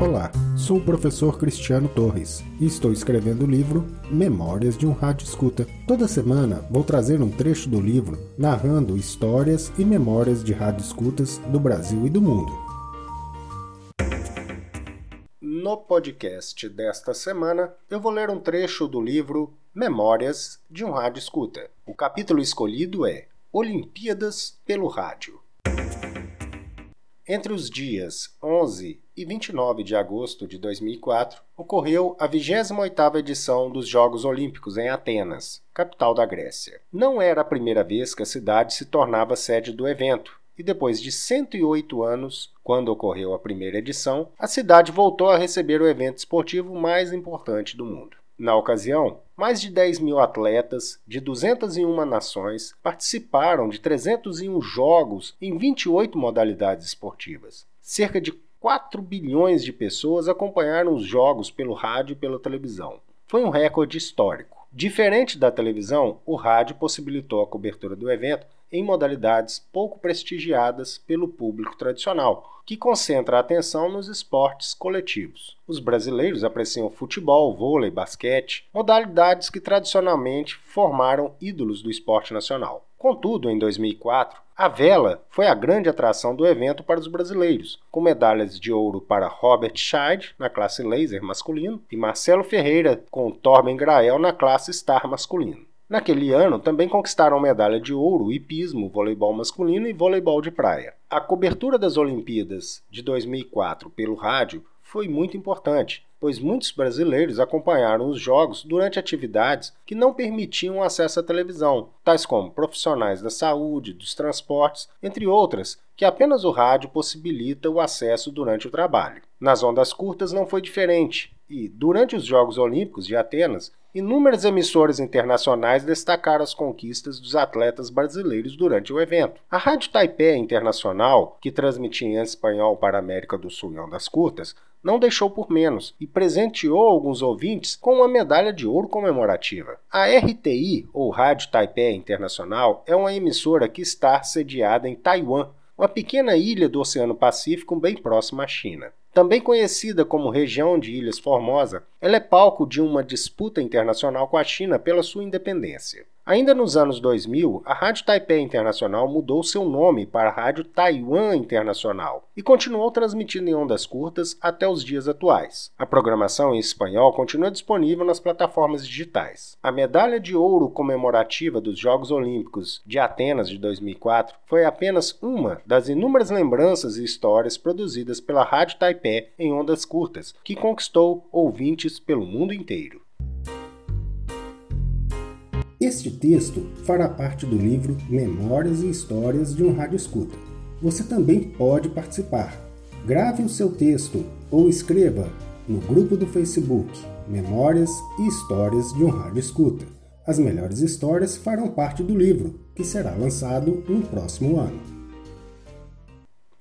Olá, sou o professor Cristiano Torres e estou escrevendo o livro Memórias de um Rádio Escuta. Toda semana vou trazer um trecho do livro narrando histórias e memórias de rádio escutas do Brasil e do mundo. No podcast desta semana, eu vou ler um trecho do livro Memórias de um Rádio Escuta. O capítulo escolhido é Olimpíadas pelo Rádio. Entre os dias 11 e 29 de agosto de 2004, ocorreu a 28ª edição dos Jogos Olímpicos em Atenas, capital da Grécia. Não era a primeira vez que a cidade se tornava sede do evento, e depois de 108 anos, quando ocorreu a primeira edição, a cidade voltou a receber o evento esportivo mais importante do mundo. Na ocasião, mais de 10 mil atletas de 201 nações participaram de 301 jogos em 28 modalidades esportivas. Cerca de 4 bilhões de pessoas acompanharam os jogos pelo rádio e pela televisão. Foi um recorde histórico. Diferente da televisão, o rádio possibilitou a cobertura do evento em modalidades pouco prestigiadas pelo público tradicional, que concentra a atenção nos esportes coletivos. Os brasileiros apreciam futebol, vôlei, basquete, modalidades que tradicionalmente formaram ídolos do esporte nacional. Contudo, em 2004, a vela foi a grande atração do evento para os brasileiros, com medalhas de ouro para Robert Scheid na classe laser masculino e Marcelo Ferreira com Torben Grael na classe star masculino. Naquele ano, também conquistaram medalha de ouro hipismo, voleibol masculino e voleibol de praia. A cobertura das Olimpíadas de 2004 pelo rádio foi muito importante, pois muitos brasileiros acompanharam os jogos durante atividades que não permitiam acesso à televisão, tais como profissionais da saúde, dos transportes, entre outras, que apenas o rádio possibilita o acesso durante o trabalho. Nas ondas curtas não foi diferente, e, durante os Jogos Olímpicos de Atenas, inúmeras emissoras internacionais destacaram as conquistas dos atletas brasileiros durante o evento. A Rádio Taipei Internacional, que transmitia em espanhol para a América do Sul em ondas curtas, não deixou por menos e presenteou alguns ouvintes com uma medalha de ouro comemorativa. A RTI, ou Rádio Taipei Internacional, é uma emissora que está sediada em Taiwan, uma pequena ilha do Oceano Pacífico bem próxima à China. Também conhecida como região de Ilhas Formosa, ela é palco de uma disputa internacional com a China pela sua independência. Ainda nos anos 2000, a Rádio Taipei Internacional mudou seu nome para Rádio Taiwan Internacional e continuou transmitindo em ondas curtas até os dias atuais. A programação em espanhol continua disponível nas plataformas digitais. A medalha de ouro comemorativa dos Jogos Olímpicos de Atenas de 2004 foi apenas uma das inúmeras lembranças e histórias produzidas pela Rádio Taipei em ondas curtas, que conquistou ouvintes pelo mundo inteiro. Este texto fará parte do livro Memórias e Histórias de um Rádio Escuta. Você também pode participar. Grave o seu texto ou escreva no grupo do Facebook Memórias e Histórias de um Rádio Escuta. As melhores histórias farão parte do livro, que será lançado no próximo ano.